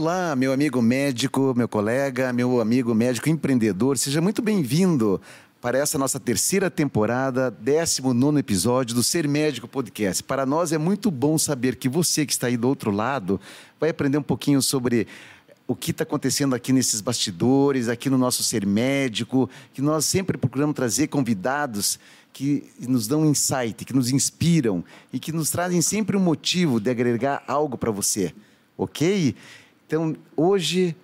Olá, meu amigo médico, meu colega, meu amigo médico empreendedor, seja muito bem-vindo para essa nossa terceira temporada, 19 episódio do Ser Médico Podcast. Para nós é muito bom saber que você que está aí do outro lado vai aprender um pouquinho sobre o que está acontecendo aqui nesses bastidores, aqui no nosso Ser Médico, que nós sempre procuramos trazer convidados que nos dão insight, que nos inspiram e que nos trazem sempre um motivo de agregar algo para você, ok? Então, hoje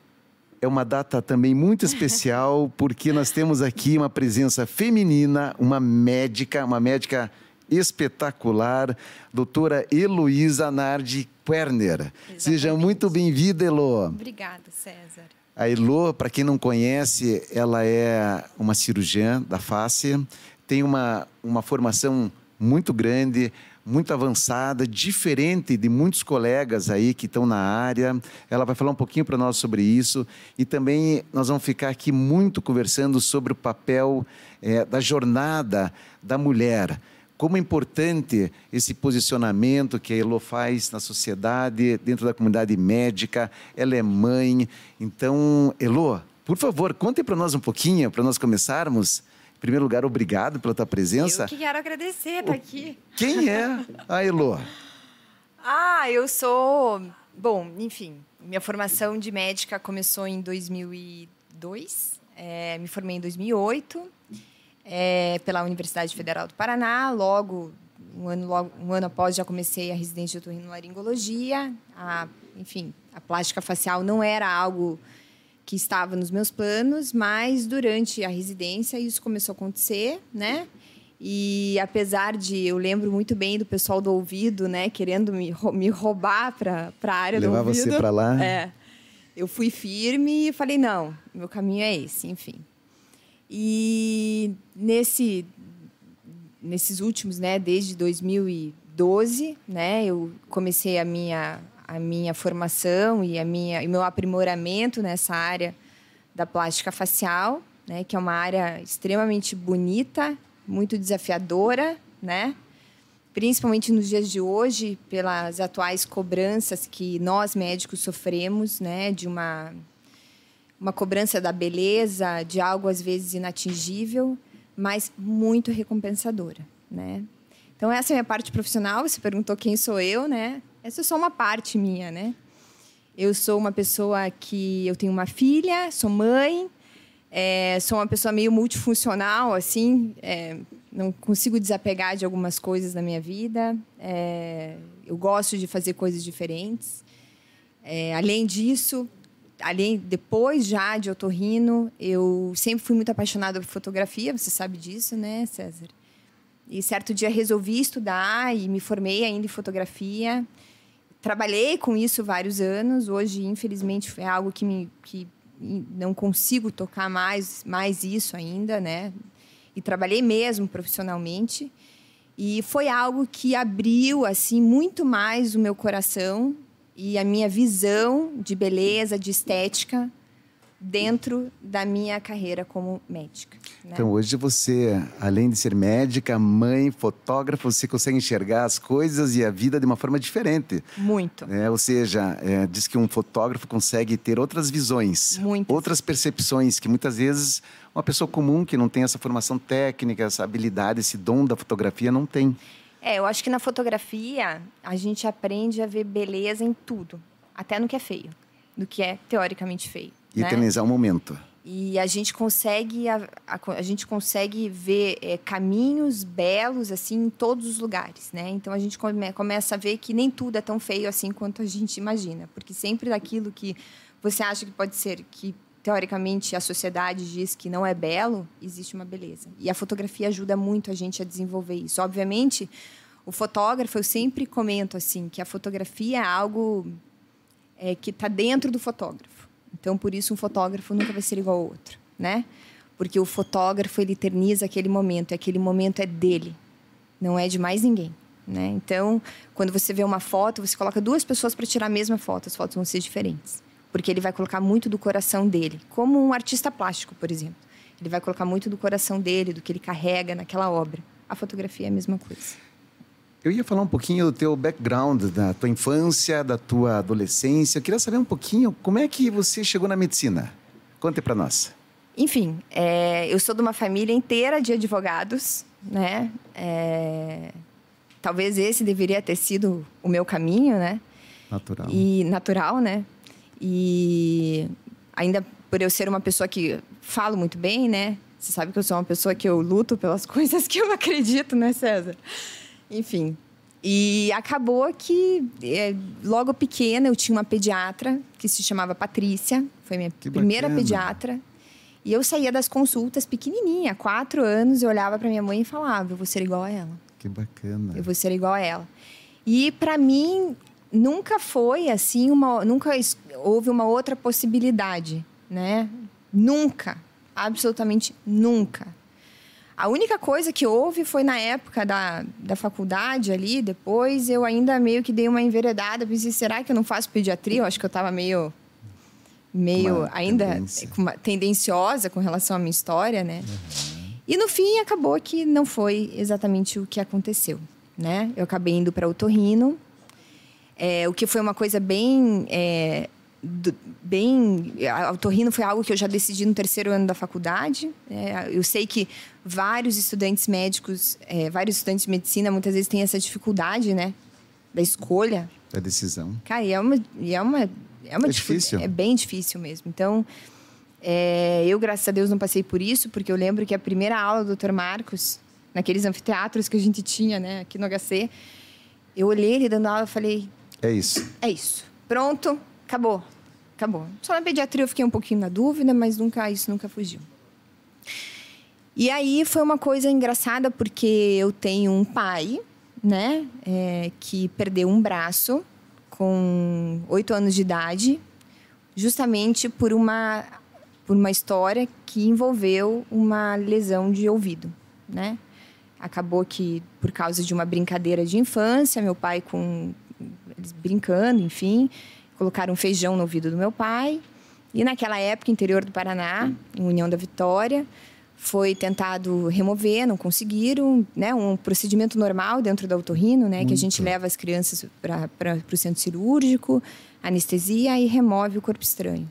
é uma data também muito especial, porque nós temos aqui uma presença feminina, uma médica, uma médica espetacular, doutora Heloísa Nardi Querner. Exatamente. Seja muito bem-vinda, Elo. Obrigada, César. A Elo, para quem não conhece, ela é uma cirurgiã da face, tem uma, uma formação muito grande, muito avançada, diferente de muitos colegas aí que estão na área. Ela vai falar um pouquinho para nós sobre isso e também nós vamos ficar aqui muito conversando sobre o papel é, da jornada da mulher. Como é importante esse posicionamento que a Elo faz na sociedade, dentro da comunidade médica. Ela é mãe. Então, Elo, por favor, conte para nós um pouquinho, para nós começarmos primeiro lugar, obrigado pela tua presença. Eu que quero agradecer estar aqui. Quem é a Elo? ah, eu sou... Bom, enfim, minha formação de médica começou em 2002. É, me formei em 2008 é, pela Universidade Federal do Paraná. Logo um, ano, logo, um ano após, já comecei a residência de otorrinolaringologia. A, enfim, a plástica facial não era algo que estava nos meus planos, mas durante a residência isso começou a acontecer, né? E apesar de eu lembro muito bem do pessoal do ouvido, né, querendo me, me roubar para a área Levar do ouvido. Levar você para lá. É. Eu fui firme e falei não, meu caminho é esse, enfim. E nesse nesses últimos, né, desde 2012, né, eu comecei a minha a minha formação e a minha e meu aprimoramento nessa área da plástica facial, né, que é uma área extremamente bonita, muito desafiadora, né? Principalmente nos dias de hoje, pelas atuais cobranças que nós médicos sofremos, né, de uma uma cobrança da beleza, de algo às vezes inatingível, mas muito recompensadora, né? Então essa é a minha parte profissional. Você perguntou quem sou eu, né? Essa é só uma parte minha, né? Eu sou uma pessoa que eu tenho uma filha, sou mãe, é, sou uma pessoa meio multifuncional, assim, é, não consigo desapegar de algumas coisas na minha vida. É, eu gosto de fazer coisas diferentes. É, além disso, além depois já de otorrino, eu sempre fui muito apaixonada por fotografia. Você sabe disso, né, César? E certo dia resolvi estudar e me formei ainda em fotografia trabalhei com isso vários anos. Hoje, infelizmente, é algo que, me, que não consigo tocar mais, mais isso ainda, né? E trabalhei mesmo profissionalmente. E foi algo que abriu assim muito mais o meu coração e a minha visão de beleza, de estética dentro da minha carreira como médica. Né? Então, hoje você, além de ser médica, mãe, fotógrafa, você consegue enxergar as coisas e a vida de uma forma diferente. Muito. É, ou seja, é, diz que um fotógrafo consegue ter outras visões, Muitas. outras percepções que muitas vezes uma pessoa comum que não tem essa formação técnica, essa habilidade, esse dom da fotografia não tem. É, eu acho que na fotografia a gente aprende a ver beleza em tudo, até no que é feio, no que é teoricamente feio. E né? eternizar o momento. E a gente consegue a, a, a gente consegue ver é, caminhos belos assim em todos os lugares, né? Então a gente come, começa a ver que nem tudo é tão feio assim quanto a gente imagina, porque sempre daquilo que você acha que pode ser que teoricamente a sociedade diz que não é belo, existe uma beleza. E a fotografia ajuda muito a gente a desenvolver isso. Obviamente, o fotógrafo eu sempre comento assim que a fotografia é algo é, que está dentro do fotógrafo. Então, por isso, um fotógrafo nunca vai ser igual ao outro, né? Porque o fotógrafo, ele eterniza aquele momento, e aquele momento é dele, não é de mais ninguém. Né? Então, quando você vê uma foto, você coloca duas pessoas para tirar a mesma foto, as fotos vão ser diferentes. Porque ele vai colocar muito do coração dele, como um artista plástico, por exemplo. Ele vai colocar muito do coração dele, do que ele carrega naquela obra. A fotografia é a mesma coisa. Eu ia falar um pouquinho do teu background, da tua infância, da tua adolescência. Eu queria saber um pouquinho como é que você chegou na medicina. Conte para nós. Enfim, é, eu sou de uma família inteira de advogados, né? É, talvez esse deveria ter sido o meu caminho, né? Natural. E natural, né? E ainda por eu ser uma pessoa que falo muito bem, né? Você sabe que eu sou uma pessoa que eu luto pelas coisas que eu acredito, né, César? Enfim. E acabou que, é, logo pequena, eu tinha uma pediatra que se chamava Patrícia. Foi minha Que primeira bacana. pediatra. E eu saía das consultas pequenininha, quatro anos, eu olhava para minha mãe e falava: eu vou ser igual a ela. Que bacana. Eu vou ser igual a ela. E para mim nunca foi assim uma, nunca houve uma outra possibilidade, né? Nunca, absolutamente nunca. A única coisa que houve foi na época da, da faculdade ali, depois eu ainda meio que dei uma enveredada, pensei, será que eu não faço pediatria? Eu acho que eu estava meio meio Uma ainda tendência. tendenciosa com relação à minha história, né? E no fim acabou que não foi exatamente o que aconteceu, né? Eu acabei indo para otorrino, é, o que foi uma coisa bem é, bem a otorrino foi algo que eu já decidi no terceiro ano da faculdade. É, eu sei que vários estudantes médicos, é, vários estudantes de medicina muitas vezes têm essa dificuldade, né, da escolha. A decisão. Cara, e é uma, e é uma, é uma É difícil. É bem difícil mesmo. Então, é, eu, graças a Deus, não passei por isso, porque eu lembro que a primeira aula do Dr. Marcos, naqueles anfiteatros que a gente tinha, né, aqui no HC, eu olhei ele dando aula e falei: É isso. é isso. Pronto, acabou. Acabou. Só na pediatria eu fiquei um pouquinho na dúvida, mas nunca isso nunca fugiu. E aí foi uma coisa engraçada porque eu tenho um pai, né, é, que perdeu um braço com oito anos de idade, justamente por uma por uma história que envolveu uma lesão de ouvido, né? Acabou que por causa de uma brincadeira de infância, meu pai com brincando, enfim, colocaram feijão no ouvido do meu pai. E naquela época, interior do Paraná, em União da Vitória, foi tentado remover, não conseguiram, né? Um procedimento normal dentro da otorrino, né? Que a gente leva as crianças para o centro cirúrgico, anestesia e remove o corpo estranho.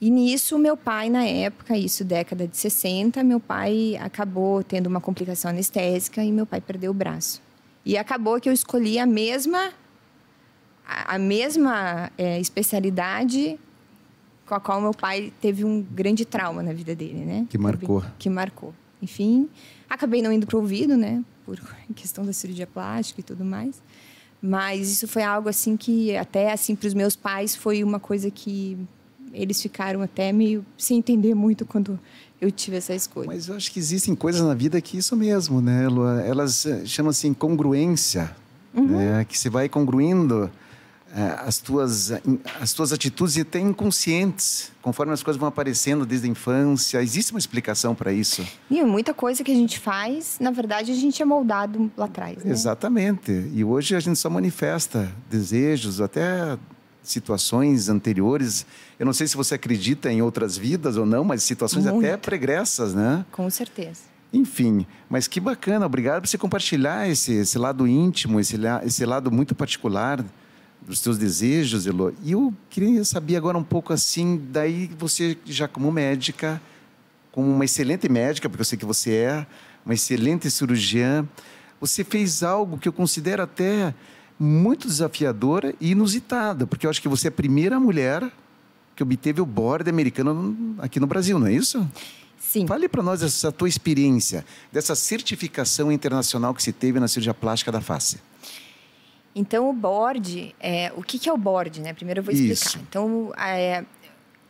E nisso, meu pai, na época, isso década de 60, meu pai acabou tendo uma complicação anestésica e meu pai perdeu o braço. E acabou que eu escolhi a mesma a a mesma é, especialidade com a qual meu pai teve um grande trauma na vida dele, né? Que marcou. Que marcou. Enfim, acabei não indo para o ouvido, né? Por questão da cirurgia plástica e tudo mais. Mas isso foi algo assim que até assim para os meus pais foi uma coisa que eles ficaram até meio sem entender muito quando eu tive essa escolha. Mas eu acho que existem coisas na vida que isso mesmo, né, Lua? Elas eh, chamam-se incongruência, né? Que você vai congruindo as tuas as tuas atitudes e até inconscientes, conforme as coisas vão aparecendo desde a infância. Existe uma explicação para isso? E muita coisa que a gente faz, na verdade, a gente é moldado lá atrás, né? Exatamente. E hoje a gente só manifesta desejos, até situações anteriores. Eu não sei se você acredita em outras vidas ou não, mas situações até Muito. pregressas, né? Com certeza. Enfim, mas que bacana. Obrigado por você compartilhar esse, esse lado íntimo, esse, esse lado muito particular dos teus desejos, Elo. E eu queria saber agora um pouco assim, daí você já como médica, como uma excelente médica, porque eu sei que você é, uma excelente cirurgiã, você fez algo que eu considero até muito desafiadora e inusitada, porque eu acho que você é a primeira mulher que obteve o board americano aqui no Brasil, não é isso? Sim. Fale para nós essa tua experiência, dessa certificação internacional que se teve na cirurgia plástica da face. Então, o board, é, o que, que é o board, né? Primeiro eu vou explicar. Isso. Então, é,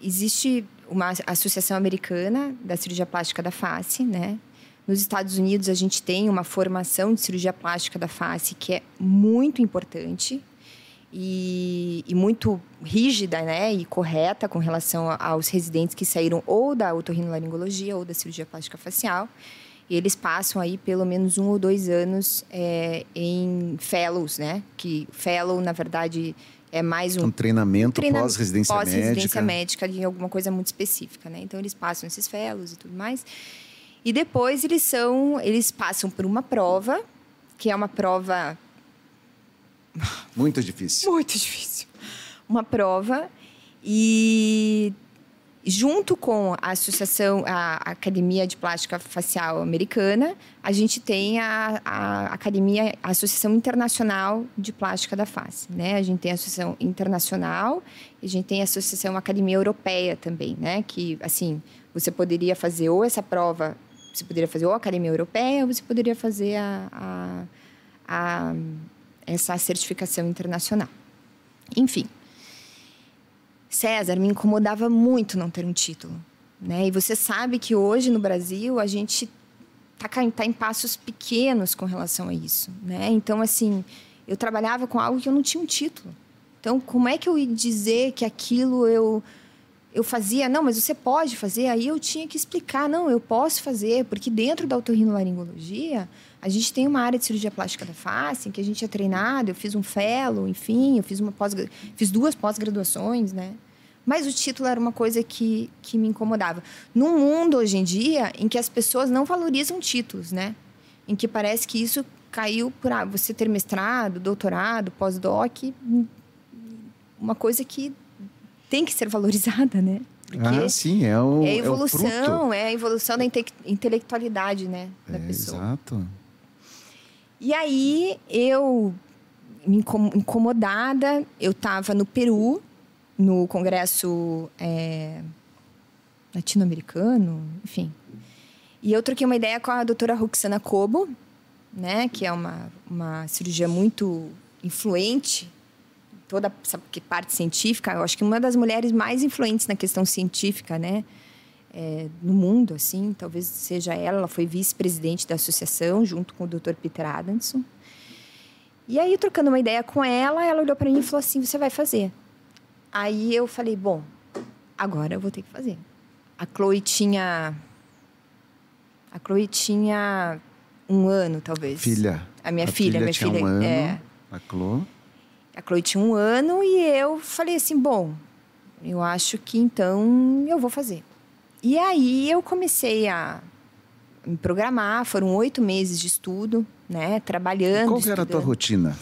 existe uma associação americana da cirurgia plástica da face, né? Nos Estados Unidos, a gente tem uma formação de cirurgia plástica da face que é muito importante e, e muito rígida, né? E correta com relação aos residentes que saíram ou da otorrinolaringologia ou da cirurgia plástica facial. E eles passam aí pelo menos um ou dois anos é, em fellows, né? Que fellow, na verdade, é mais um Um treinamento treina- pós-residência pós-residência médica. médica de alguma coisa muito específica, né? Então eles passam esses fellows e tudo mais. E depois eles são, eles passam por uma prova, que é uma prova Muito difícil. Muito difícil. Uma prova e junto com a associação, a Academia de Plástica Facial Americana, a gente tem a, a Academia, a Associação Internacional de Plástica da Face, né? A gente tem a Associação Internacional e a gente tem a Associação Academia Europeia também, né? Que, assim, você poderia fazer ou essa prova, você poderia fazer ou a Academia Europeia, ou você poderia fazer a, a, a essa certificação internacional. Enfim, César me incomodava muito não ter um título. Né? E você sabe que hoje no Brasil a gente está tá em passos pequenos com relação a isso. Né? Então, assim, eu trabalhava com algo que eu não tinha um título. Então, como é que eu ia dizer que aquilo eu eu fazia, não, mas você pode fazer. Aí eu tinha que explicar, não, eu posso fazer, porque dentro da otorrinolaringologia, a gente tem uma área de cirurgia plástica da face, em que a gente é treinado, eu fiz um fellow, enfim, eu fiz uma pós fiz duas pós-graduações, né? Mas o título era uma coisa que, que me incomodava. Num mundo hoje em dia em que as pessoas não valorizam títulos, né? Em que parece que isso caiu por ah, você ter mestrado, doutorado, pós-doc, uma coisa que tem que ser valorizada, né? Porque ah, sim, é o é a evolução, é, é a evolução da inte intelectualidade, né, da é, pessoa. Exato. E aí eu incomodada, eu estava no Peru, no congresso é, latino-americano, enfim. E eu troquei uma ideia com a doutora Roxana Cobo, né, que é uma, uma cirurgia muito influente toda essa parte científica, eu acho que uma das mulheres mais influentes na questão científica, né? É, no mundo, assim, talvez seja ela. Ela foi vice-presidente da associação, junto com o Dr. Peter Adamson. E aí, trocando uma ideia com ela, ela olhou para mim e falou assim: Você vai fazer? Aí eu falei: Bom, agora eu vou ter que fazer. A Chloe tinha. A Chloe tinha um ano, talvez. Filha. A minha a filha, filha, minha tinha filha. Um ano, é. A Chloe. A Chloe tinha um ano e eu falei assim: bom, eu acho que então eu vou fazer. E aí eu comecei a me programar, foram oito meses de estudo, né? Trabalhando. E qual era a tua rotina?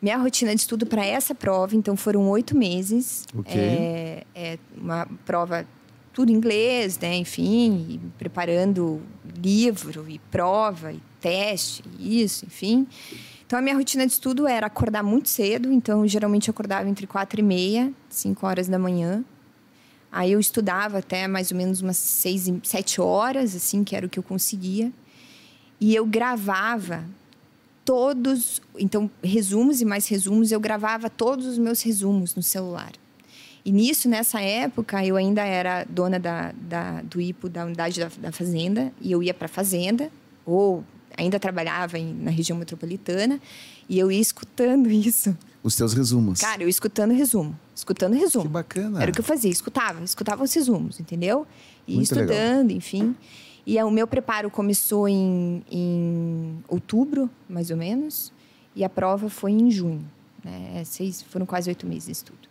Minha rotina de estudo para essa prova, então foram oito meses. Ok. É, é uma prova tudo em inglês, né? Enfim, preparando livro e prova e teste, isso, enfim. Então, a minha rotina de estudo era acordar muito cedo. Então, geralmente, eu acordava entre quatro e meia, cinco horas da manhã. Aí, eu estudava até mais ou menos umas seis, sete horas, assim, que era o que eu conseguia. E eu gravava todos... Então, resumos e mais resumos. Eu gravava todos os meus resumos no celular. E nisso, nessa época, eu ainda era dona da, da do IPO, da unidade da, da fazenda. E eu ia para a fazenda, ou ainda trabalhava em, na região metropolitana e eu ia escutando isso. Os teus resumos. Cara, eu escutando resumo, escutando resumo. Que bacana. Era o que eu fazia, escutava, escutava os resumos, entendeu? E Muito estudando, legal. enfim. E o meu preparo começou em, em outubro, mais ou menos, e a prova foi em junho. Né? Seis, foram quase oito meses de estudo.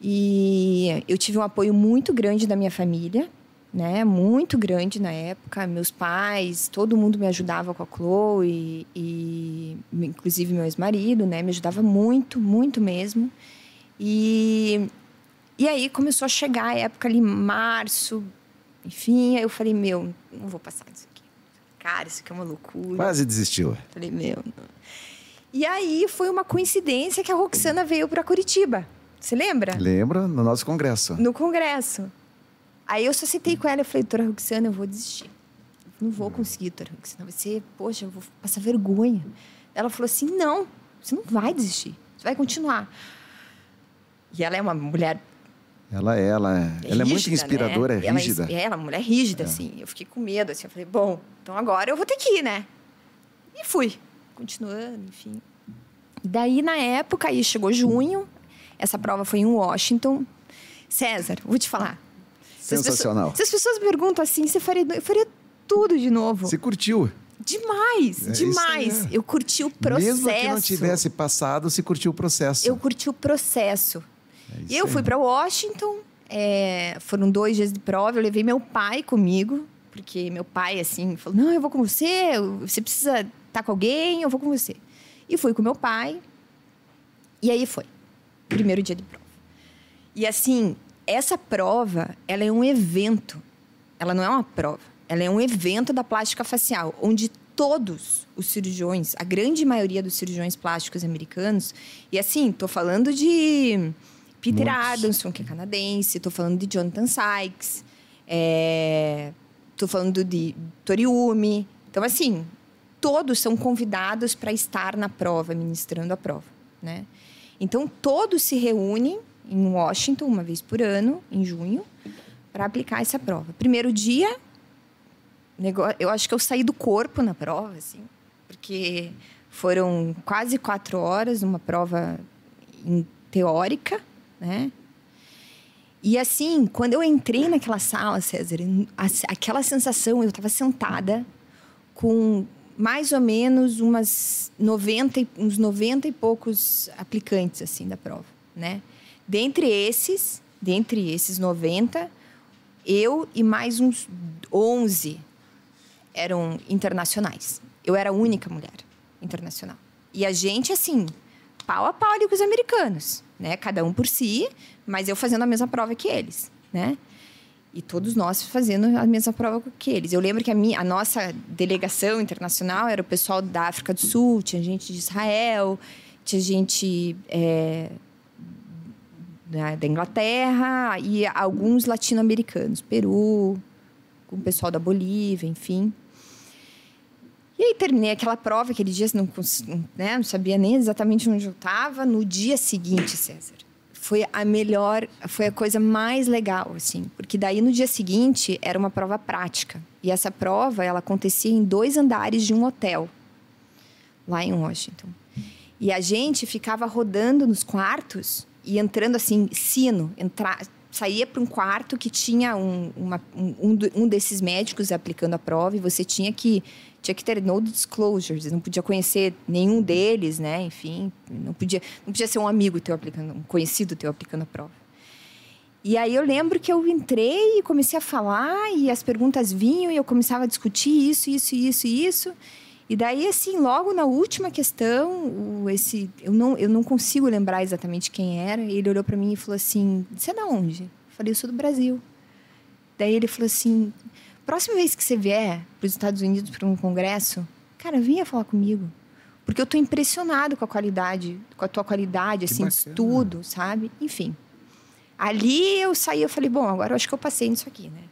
E eu tive um apoio muito grande da minha família, né? Muito grande na época. Meus pais, todo mundo me ajudava com a Chloe e, inclusive meu ex-marido, né? Me ajudava muito, muito mesmo. E e aí começou a chegar a época ali, março, enfim. Aí eu falei, meu, não vou passar disso aqui. Cara, isso aqui é uma loucura. Quase desistiu. Falei, meu. Não. E aí foi uma coincidência que a Roxana veio para Curitiba. Você lembra? Lembro, no nosso congresso. No congresso. Aí eu só sentei com ela e falei, doutora Roxana, eu vou desistir. não vou conseguir, doutora Roxana. Ser, poxa, eu vou passar vergonha. Ela falou assim, não, você não vai desistir. Você vai continuar. E ela é uma mulher... Ela é, ela é, é, ela é muito inspiradora, né? é rígida. Ela é, ela é uma mulher rígida, é. assim. Eu fiquei com medo, assim. Eu falei, bom, então agora eu vou ter que ir, né? E fui. Continuando, enfim. Daí, na época, aí chegou junho. Essa prova foi em Washington. César, vou te falar. Sensacional. Se as, pessoas, se as pessoas perguntam assim, você faria, eu faria tudo de novo. Você curtiu? Demais, é, demais. É. Eu curti o processo. Mesmo que não tivesse passado, você curtiu o processo. Eu curti o processo. É eu fui para Washington, é, foram dois dias de prova, eu levei meu pai comigo, porque meu pai, assim, falou, não, eu vou com você, você precisa estar tá com alguém, eu vou com você. E fui com meu pai. E aí foi. Primeiro dia de prova. E assim, essa prova, ela é um evento. Ela não é uma prova. Ela é um evento da plástica facial, onde todos os cirurgiões, a grande maioria dos cirurgiões plásticos americanos, e assim, tô falando de Peter Muitos. Adamson, que é canadense, tô falando de Jonathan Sykes, é, tô falando de Toriumi. Então, assim, todos são convidados para estar na prova, ministrando a prova, né? Então, todos se reúnem em Washington uma vez por ano, em junho, para aplicar essa prova. Primeiro dia, eu acho que eu saí do corpo na prova, assim, porque foram quase quatro horas, uma prova teórica, né? E assim, quando eu entrei naquela sala, César, aquela sensação, eu estava sentada com mais ou menos umas 90, uns 90 e poucos aplicantes assim da prova, né? Dentre esses, dentre esses 90, eu e mais uns 11 eram internacionais. Eu era a única mulher internacional. E a gente, assim, pau a pau ali com os americanos, né? Cada um por si, mas eu fazendo a mesma prova que eles, né? E todos nós fazendo a mesma prova que eles. Eu lembro que a, minha, a nossa delegação internacional era o pessoal da África do Sul, tinha gente de Israel, tinha gente é, da Inglaterra e alguns latino-americanos, Peru, com o pessoal da Bolívia, enfim. E aí terminei aquela prova, aquele dia não, né, não sabia nem exatamente onde eu estava. No dia seguinte, César, foi a melhor, foi a coisa mais legal, assim, porque daí no dia seguinte era uma prova prática. E essa prova, ela acontecia em dois andares de um hotel, lá em Washington. E a gente ficava rodando nos quartos e entrando assim, sino, entrar, saía para um quarto que tinha um, uma, um, um desses médicos aplicando a prova e você tinha que tinha que ter no disclosures, não podia conhecer nenhum deles, né? Enfim, não podia, não podia ser um amigo teu aplicando, um conhecido teu aplicando a prova. E aí eu lembro que eu entrei e comecei a falar e as perguntas vinham e eu começava a discutir isso, isso, isso, isso. E daí assim, logo na última questão, esse eu não eu não consigo lembrar exatamente quem era. Ele olhou para mim e falou assim: "Você é da onde?" Eu falei: "Eu sou do Brasil". Daí ele falou assim: próxima vez que você vier para os Estados Unidos para um congresso, cara, venha falar comigo. Porque eu estou impressionado com a qualidade, com a tua qualidade, que assim, bacana. de estudo, sabe? Enfim. Ali eu saí, eu falei, bom, agora eu acho que eu passei nisso aqui, né?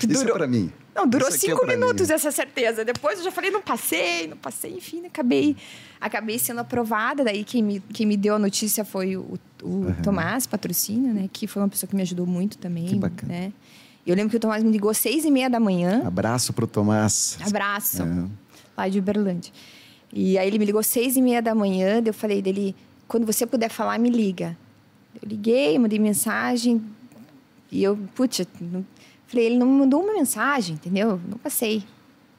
Isso é para mim. Não, durou Isso é cinco é minutos mim. essa certeza. Depois eu já falei, não passei, não passei, enfim, acabei, acabei sendo aprovada. Daí quem me, quem me deu a notícia foi o, o uhum. Tomás Patrocínio, né? Que foi uma pessoa que me ajudou muito também. Que bacana. Né? Eu lembro que o Tomás me ligou às seis e meia da manhã. Abraço pro Tomás. Abraço. É. Lá de Uberlândia. E aí ele me ligou às seis e meia da manhã. Eu falei dele, quando você puder falar, me liga. Eu liguei, mandei mensagem. E eu, putz, ele não me mandou uma mensagem, entendeu? Não passei.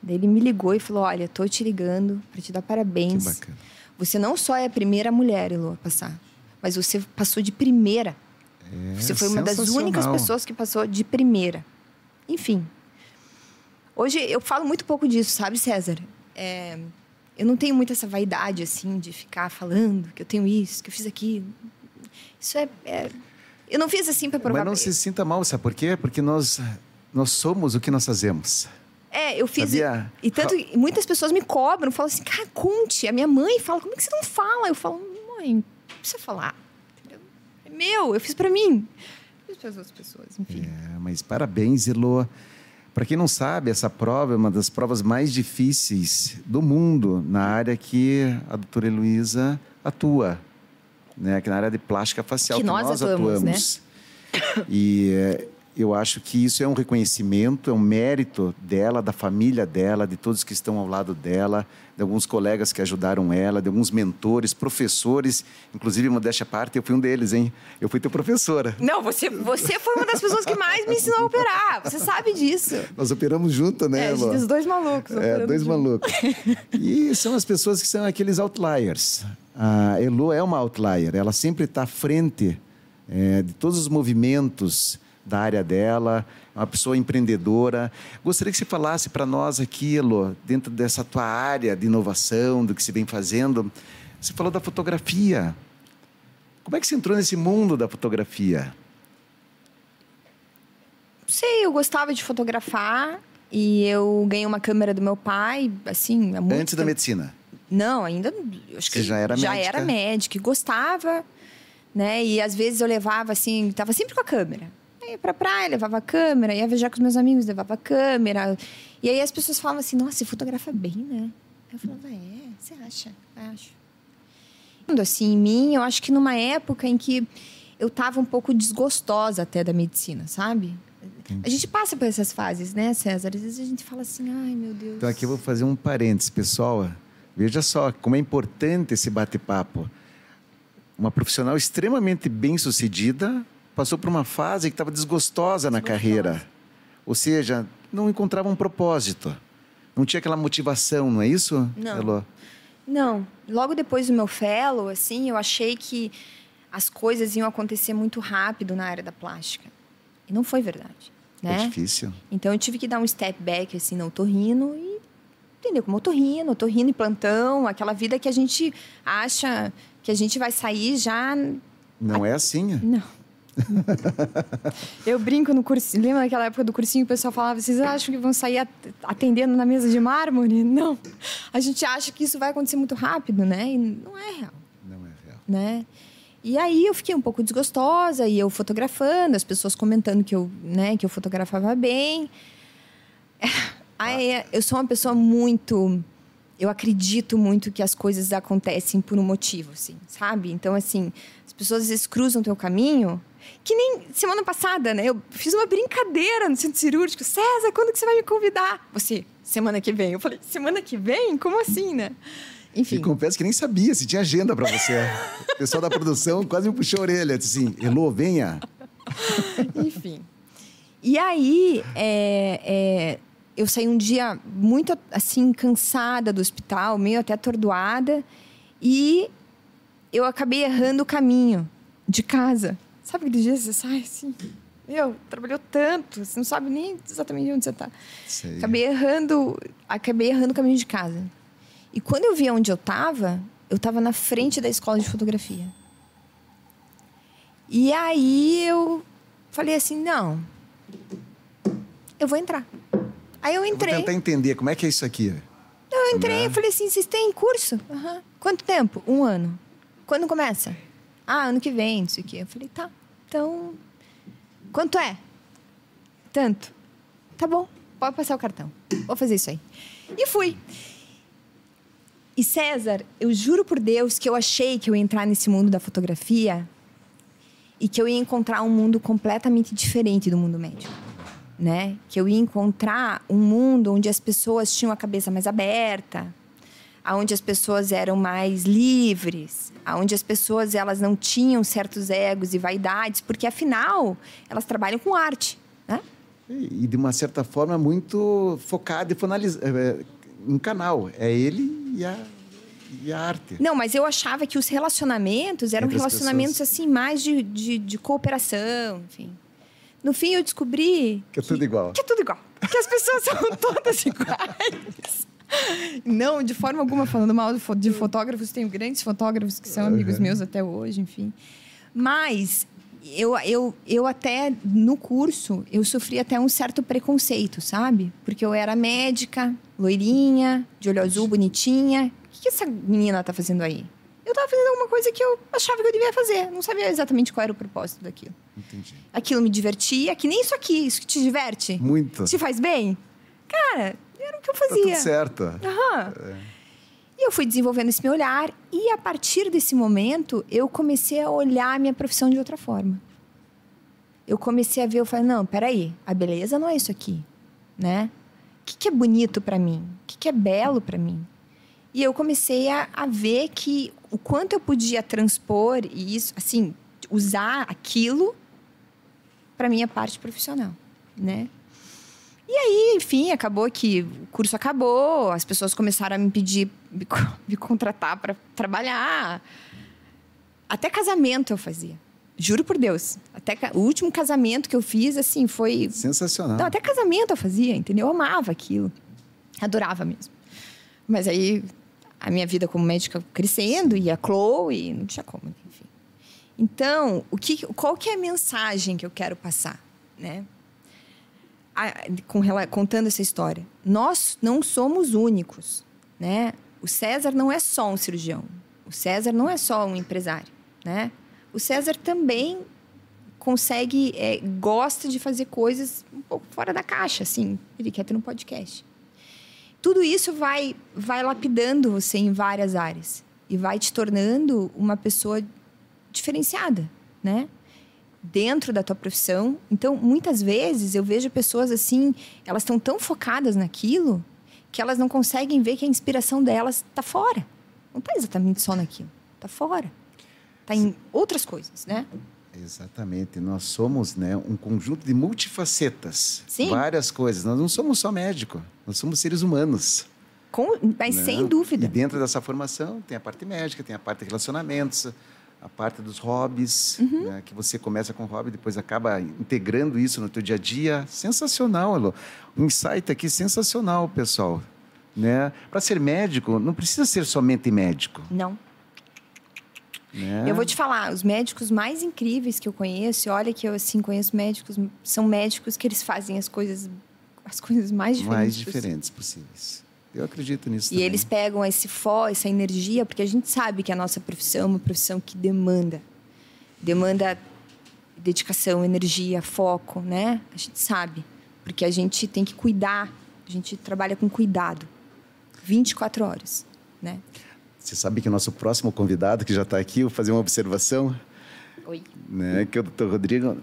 Daí ele me ligou e falou: Olha, tô te ligando para te dar parabéns. Que bacana. Você não só é a primeira mulher, Elô, a passar, mas você passou de primeira. É, Você foi uma das únicas pessoas que passou de primeira. Enfim. Hoje eu falo muito pouco disso, sabe, César? É, eu não tenho muito essa vaidade, assim, de ficar falando que eu tenho isso, que eu fiz aquilo. Isso é. é eu não fiz assim para provar. Mas não se sinta mal, sabe por quê? Porque nós, nós somos o que nós fazemos. É, eu fiz. Sabia? E tanto muitas pessoas me cobram, falam assim, cara, conte. A minha mãe fala, como é que você não fala? Eu falo, mãe, não precisa falar meu, eu fiz para mim. Fiz para as outras pessoas, enfim. É, mas parabéns, Elô. Para quem não sabe, essa prova é uma das provas mais difíceis do mundo na área que a doutora Heloísa atua, né? Que na área de plástica facial que, que nós, nós, atuamos. Né? E é, eu acho que isso é um reconhecimento, é um mérito dela, da família dela, de todos que estão ao lado dela, de alguns colegas que ajudaram ela, de alguns mentores, professores, inclusive, modéstia à parte, eu fui um deles, hein? Eu fui teu professora. Não, você, você foi uma das pessoas que mais me ensinou a operar, você sabe disso. Nós operamos junto, né, É, os dois malucos. É, dois junto. malucos. E são as pessoas que são aqueles outliers. A Elo é uma outlier, ela sempre está à frente é, de todos os movimentos da área dela, uma pessoa empreendedora. Gostaria que você falasse para nós aquilo, dentro dessa tua área de inovação, do que você vem fazendo. Você falou da fotografia. Como é que você entrou nesse mundo da fotografia? sei, eu gostava de fotografar e eu ganhei uma câmera do meu pai, assim, há muito Antes da tempo. medicina. Não, ainda. Acho Você que já era já médica? era médica e gostava, né? E às vezes eu levava assim, tava sempre com a câmera. Aí ia pra praia, levava a câmera, ia viajar com os meus amigos, levava a câmera. E aí as pessoas falavam assim: nossa, você fotografa bem, né? Eu falava: é, você acha? Acho. Assim, em mim, eu acho que numa época em que eu tava um pouco desgostosa até da medicina, sabe? A gente passa por essas fases, né, César? Às vezes a gente fala assim: ai, meu Deus. Então aqui eu vou fazer um parênteses, pessoal. Veja só como é importante esse bate-papo. Uma profissional extremamente bem-sucedida passou por uma fase que estava desgostosa na Desgostosa. carreira. Ou seja, não encontrava um propósito. Não tinha aquela motivação, não é isso? Não. Elô? Não, logo depois do meu fellow, assim, eu achei que as coisas iam acontecer muito rápido na área da plástica. E não foi verdade, É né? difícil. Então eu tive que dar um step back assim no otorrino e entendeu? Como otorrino, otorrino e plantão, aquela vida que a gente acha que a gente vai sair já Não é assim. não. Eu brinco no cursinho. Lembra daquela época do cursinho que o pessoal falava: vocês acham que vão sair at- atendendo na mesa de mármore? Não. A gente acha que isso vai acontecer muito rápido, né? E não é real, Não é real. né? E aí eu fiquei um pouco desgostosa e eu fotografando, as pessoas comentando que eu, né, que eu fotografava bem. Aí, eu sou uma pessoa muito eu acredito muito que as coisas acontecem por um motivo, assim, sabe? Então, assim, as pessoas às vezes cruzam teu caminho. Que nem semana passada, né? Eu fiz uma brincadeira no centro cirúrgico. César, quando que você vai me convidar? Você, semana que vem. Eu falei, semana que vem? Como assim, né? E Enfim. confesso que nem sabia se tinha agenda para você. o pessoal da produção quase me puxou a orelha. Disse assim, Elô, venha. Enfim. E aí, é, é, eu saí um dia muito, assim, cansada do hospital, meio até atordoada. E eu acabei errando o caminho de casa. Sabe aquele dia você sai assim? Meu, trabalhou tanto, você não sabe nem exatamente onde você está. Acabei errando, acabei errando o caminho de casa. E quando eu vi onde eu estava, eu estava na frente da escola de fotografia. E aí eu falei assim, não, eu vou entrar. Aí eu Eu vou entrei. tentar entender como é que é isso aqui. Eu entrei, Né? eu falei assim, vocês têm curso? Aham. Quanto tempo? Um ano. Quando começa? Ah, ano que vem, não sei o quê. Eu falei, tá. Então, quanto é? Tanto. Tá bom, pode passar o cartão. Vou fazer isso aí. E fui. E César, eu juro por Deus que eu achei que eu ia entrar nesse mundo da fotografia e que eu ia encontrar um mundo completamente diferente do mundo médico, né? Que eu ia encontrar um mundo onde as pessoas tinham a cabeça mais aberta, aonde as pessoas eram mais livres, aonde as pessoas elas não tinham certos egos e vaidades, porque afinal elas trabalham com arte, né? E, de uma certa forma, muito focado e finaliz... é, em canal. É ele e a, e a arte. Não, mas eu achava que os relacionamentos eram Entre relacionamentos assim mais de, de, de cooperação, enfim. No fim eu descobri Que é tudo igual. que é tudo igual, que as pessoas são todas iguais. Não, de forma alguma falando mal de fo- de fotógrafos, tenho grandes fotógrafos que são amigos meus até hoje, enfim. Mas eu, eu, eu até no curso eu sofri até um certo preconceito, sabe? Porque eu era médica, loirinha, de olho azul, bonitinha. O que, que essa menina tá fazendo aí? Eu tava fazendo alguma coisa que eu achava que eu devia fazer. Não sabia exatamente qual era o propósito daquilo. Entendi. Aquilo me divertia, que nem isso aqui, isso que te diverte. Muito. Te faz bem? Cara, era o que eu Tá fazia. tudo certo. Aham. E eu fui desenvolvendo esse meu olhar e a partir desse momento eu comecei a olhar a minha profissão de outra forma. Eu comecei a ver, eu falei, não, peraí, a beleza não é isso aqui, né? O que, que é bonito para mim? O que, que é belo para mim? E eu comecei a, a ver que o quanto eu podia transpor e isso, assim, usar aquilo para minha parte profissional, né? E aí, enfim, acabou que o curso acabou, as pessoas começaram a me pedir, me, me contratar para trabalhar. Até casamento eu fazia, Juro por Deus. Até o último casamento que eu fiz, assim, foi. Sensacional. Não, até casamento eu fazia, entendeu? Eu amava aquilo. Adorava mesmo. Mas aí a minha vida como médica crescendo e a Chloe, não tinha como, enfim. Então, o que, qual que é a mensagem que eu quero passar, né? Com, contando essa história. Nós não somos únicos, né? O César não é só um cirurgião. O César não é só um empresário, né? O César também consegue, é, gosta de fazer coisas um pouco fora da caixa, assim. Ele quer ter um podcast. Tudo isso vai, vai lapidando você em várias áreas e vai te tornando uma pessoa diferenciada, né? Dentro da tua profissão. Então, muitas vezes eu vejo pessoas assim, elas estão tão focadas naquilo que elas não conseguem ver que a inspiração delas está fora. Não está exatamente só naquilo, está fora. Está em outras coisas, né? Exatamente. Nós somos né, um conjunto de multifacetas. Sim. Várias coisas. Nós não somos só médico, nós somos seres humanos. Com, mas né? sem dúvida. E dentro dessa formação tem a parte médica, tem a parte de relacionamentos, a parte dos hobbies, uhum. né, que você começa com hobby, depois acaba integrando isso no teu dia a dia. Sensacional, Elô. Um insight aqui sensacional, pessoal. Né? Para ser médico, não precisa ser somente médico. Não. Né? Eu vou te falar, os médicos mais incríveis que eu conheço, olha que eu assim conheço médicos, são médicos que eles fazem as coisas as coisas mais diferentes. Mais diferentes possíveis. Eu acredito nisso. E também. eles pegam esse fó, essa energia, porque a gente sabe que a nossa profissão é uma profissão que demanda. Demanda dedicação, energia, foco, né? A gente sabe. Porque a gente tem que cuidar, a gente trabalha com cuidado. 24 horas, né? Você sabe que o nosso próximo convidado, que já está aqui, vou fazer uma observação. Oi. Né, que é o doutor Rodrigo,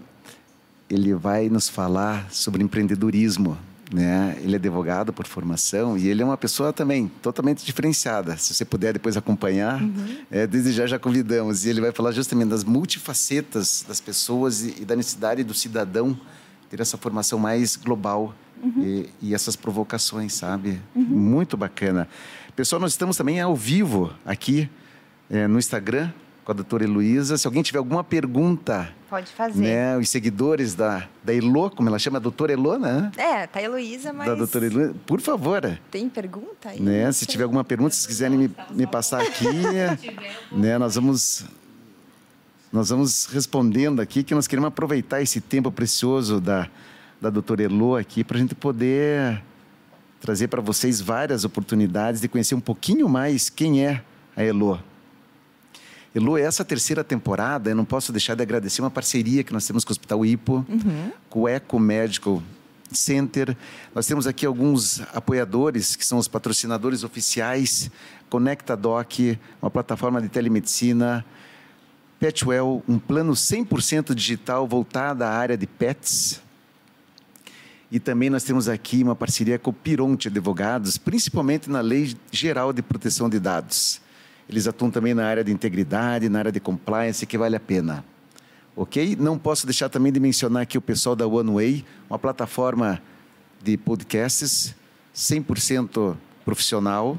ele vai nos falar sobre empreendedorismo né? Ele é advogado por formação e ele é uma pessoa também totalmente diferenciada. Se você puder depois acompanhar, uhum. é, desde já já convidamos. E ele vai falar justamente das multifacetas das pessoas e, e da necessidade do cidadão ter essa formação mais global uhum. e, e, essas provocações, sabe? Uhum. Muito bacana. Pessoal, nós estamos também ao vivo aqui é, no Instagram com a doutora Heloísa. Se alguém tiver alguma pergunta. Pode fazer. Né, os seguidores da, da Elo, como ela chama, a doutora Elo, né? É, tá Heloísa, mas. Da doutora Heloísa. Por favor. Tem pergunta aí? Né, se tiver alguma pergunta, se quiserem me, me passar aqui, né, nós vamos. Nós vamos respondendo aqui que nós queremos aproveitar esse tempo precioso da, da doutora Elo aqui para a gente poder trazer para vocês várias oportunidades de conhecer um pouquinho mais quem é a Elo. Elu, essa terceira temporada, eu não posso deixar de agradecer uma parceria que nós temos com o Hospital Ipo, uhum. com o Eco Medical Center. Nós temos aqui alguns apoiadores, que são os patrocinadores oficiais, Conecta Doc, uma plataforma de telemedicina, Petwell, um plano 100% digital voltado à área de pets. E também nós temos aqui uma parceria com o Pironte Advogados, principalmente na Lei Geral de Proteção de Dados. Eles atuam também na área de integridade, na área de compliance, que vale a pena. Ok? Não posso deixar também de mencionar aqui o pessoal da OneWay, uma plataforma de podcasts 100% profissional.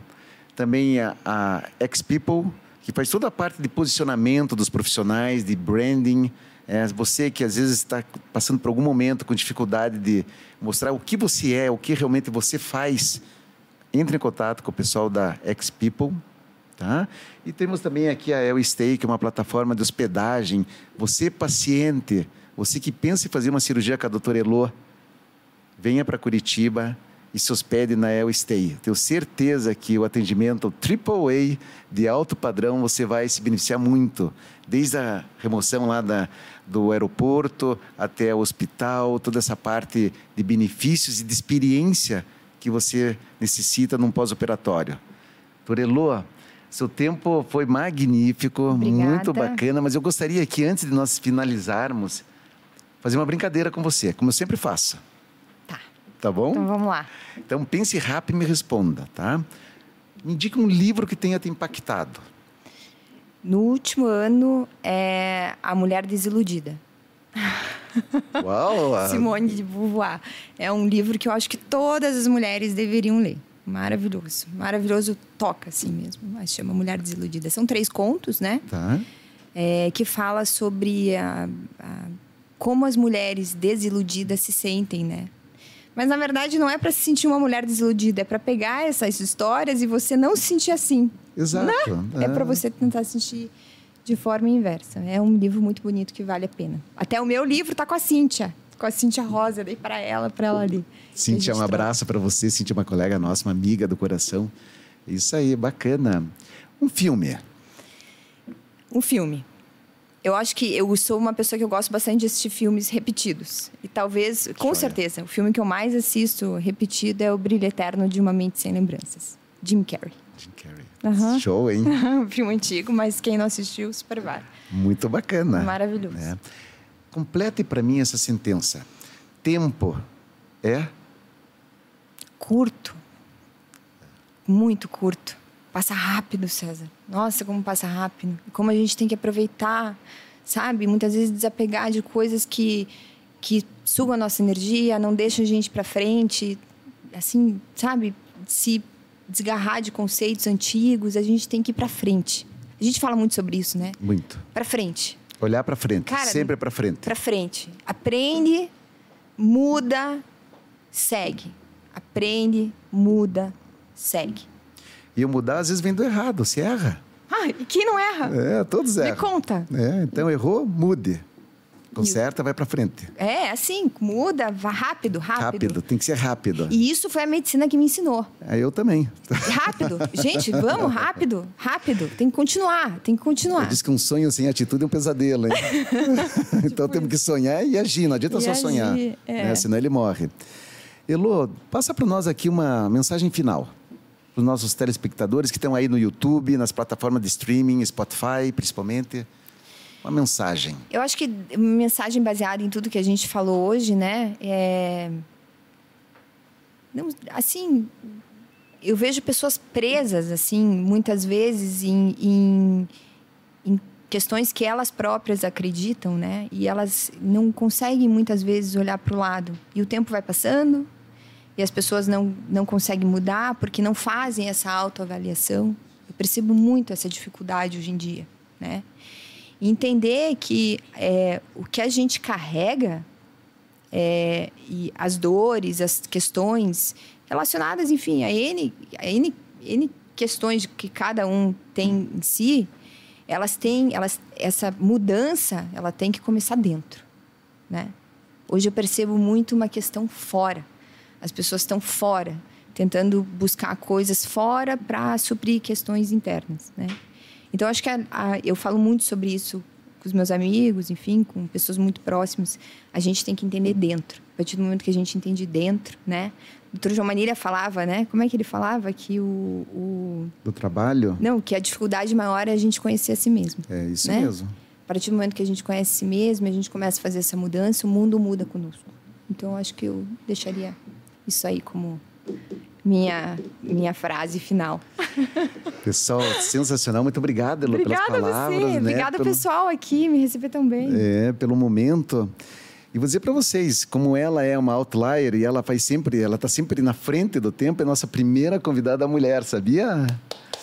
Também a, a X-People, que faz toda a parte de posicionamento dos profissionais, de branding. É, você que às vezes está passando por algum momento com dificuldade de mostrar o que você é, o que realmente você faz, entre em contato com o pessoal da X-People. Tá? E temos também aqui a El Stay, que é uma plataforma de hospedagem. Você, paciente, você que pensa em fazer uma cirurgia com a doutora Elô, venha para Curitiba e se hospede na El Stay. Tenho certeza que o atendimento AAA de alto padrão você vai se beneficiar muito. Desde a remoção lá da, do aeroporto até o hospital, toda essa parte de benefícios e de experiência que você necessita num pós-operatório. Doutora Elô, seu tempo foi magnífico, Obrigada. muito bacana, mas eu gostaria que antes de nós finalizarmos, fazer uma brincadeira com você, como eu sempre faço. Tá. Tá bom? Então vamos lá. Então pense rápido e me responda, tá? Me indique um livro que tenha te impactado. No último ano é A Mulher Desiludida. Uau! Simone de Beauvoir. É um livro que eu acho que todas as mulheres deveriam ler. Maravilhoso. Maravilhoso toca assim mesmo. Mas chama Mulher Desiludida. São três contos, né? Tá. é, que fala sobre a, a, como as mulheres desiludidas se sentem, né? Mas na verdade não é para se sentir uma mulher desiludida, é para pegar essas histórias e você não se sentir assim. Exato. Né? É, é para você tentar sentir de forma inversa. É um livro muito bonito que vale a pena. Até o meu livro tá com a Cíntia, com a Cíntia Rosa, dei para ela, para ela ali. Cíntia, um abraço para você, Cíntia, uma colega nossa, uma amiga do coração. Isso aí, bacana. Um filme. Um filme. Eu acho que eu sou uma pessoa que eu gosto bastante de assistir filmes repetidos. E talvez, com certeza, o filme que eu mais assisto repetido é O Brilho Eterno de Uma Mente Sem Lembranças. Jim Carrey. Jim Carrey. Uhum. Show, hein? um filme antigo, mas quem não assistiu, super vale. Muito bacana. Maravilhoso. É. Complete para mim essa sentença. Tempo é? Curto. Muito curto. Passa rápido, César. Nossa, como passa rápido. Como a gente tem que aproveitar, sabe? Muitas vezes desapegar de coisas que, que sugam a nossa energia, não deixam a gente para frente. Assim, sabe? Se desgarrar de conceitos antigos, a gente tem que ir para frente. A gente fala muito sobre isso, né? Muito. Para frente. Olhar para frente, Cara, sempre para frente. Para frente. Aprende, muda, segue. Aprende, muda, segue. E o mudar às vezes vem do errado, se erra. Ah, e quem não erra? É, todos erram. Me conta. É, então errou, mude. Conserta, vai para frente. É, assim, muda, vá rápido, rápido. Rápido, tem que ser rápido. E isso foi a medicina que me ensinou. É, eu também. Rápido. Gente, vamos, rápido, rápido. Tem que continuar, tem que continuar. Diz que um sonho sem atitude é um pesadelo, hein? tipo então temos que sonhar e agir, não adianta e só agir, sonhar. É. Né? Senão ele morre. Elô, passa para nós aqui uma mensagem final para os nossos telespectadores que estão aí no YouTube, nas plataformas de streaming, Spotify, principalmente? Uma mensagem. Eu acho que mensagem baseada em tudo que a gente falou hoje, né? É... Não, assim, eu vejo pessoas presas, assim, muitas vezes em, em, em questões que elas próprias acreditam, né? E elas não conseguem muitas vezes olhar para o lado. E o tempo vai passando, e as pessoas não, não conseguem mudar porque não fazem essa autoavaliação. Eu percebo muito essa dificuldade hoje em dia, né? Entender que é, o que a gente carrega é, e as dores, as questões relacionadas, enfim, a N, a N, N questões que cada um tem em si, elas têm, elas, essa mudança, ela tem que começar dentro, né? Hoje eu percebo muito uma questão fora as pessoas estão fora, tentando buscar coisas fora para suprir questões internas, né? Então acho que a, a, eu falo muito sobre isso com os meus amigos, enfim, com pessoas muito próximas. A gente tem que entender dentro. A partir do momento que a gente entende dentro, né? O doutor João Manilha falava, né? Como é que ele falava que o, o... do trabalho? Não, que a dificuldade maior é a gente conhecer a si mesmo. É isso né? mesmo. A partir do momento que a gente conhece a si mesmo, a gente começa a fazer essa mudança, o mundo muda conosco. Então acho que eu deixaria isso aí como minha, minha frase final. Pessoal, sensacional. Muito obrigado, Elo, pelas palavras. Você. Né? Obrigada, pelo... pessoal, aqui, me receber tão bem. É, pelo momento. E vou dizer para vocês, como ela é uma outlier e ela faz sempre, ela está sempre na frente do tempo, é nossa primeira convidada mulher, sabia?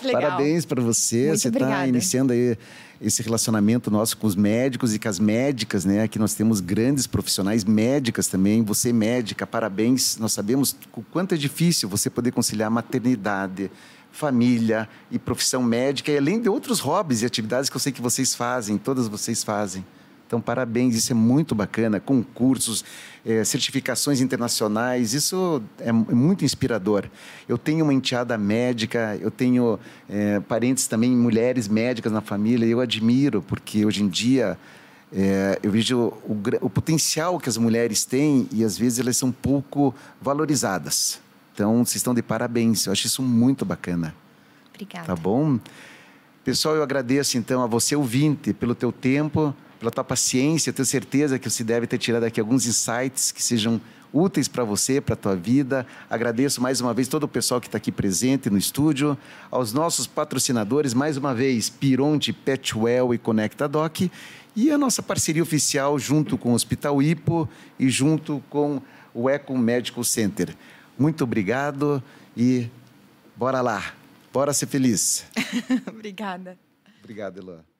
Legal. Parabéns para você. Muito você está iniciando aí esse relacionamento nosso com os médicos e com as médicas, né? Aqui nós temos grandes profissionais médicas também. Você médica, parabéns. Nós sabemos o quanto é difícil você poder conciliar maternidade, família e profissão médica, e além de outros hobbies e atividades que eu sei que vocês fazem, todas vocês fazem. Então, parabéns, isso é muito bacana. Concursos, é, certificações internacionais, isso é, é, muito inspirador. Eu tenho uma enteada médica, eu tenho é, parentes também, mulheres médicas na família, eu admiro, porque hoje em dia é, eu vejo o, o, potencial que as mulheres têm e às vezes elas são pouco valorizadas. Então, vocês estão de parabéns, eu acho isso muito bacana. Obrigada. Tá bom? Pessoal, eu agradeço então a você, ouvinte, pelo teu tempo, pela tua paciência. Eu tenho certeza que você deve ter tirado aqui alguns insights que sejam úteis para você, para a tua vida. Agradeço mais uma vez todo o pessoal que está aqui presente no estúdio, aos nossos patrocinadores, mais uma vez, Pironte, Petwell e Conecta Doc, e a nossa parceria oficial junto com o Hospital Ipo e junto com o Eco Medical Center. Muito obrigado e bora lá, bora ser feliz. Obrigada. Obrigado, Elan.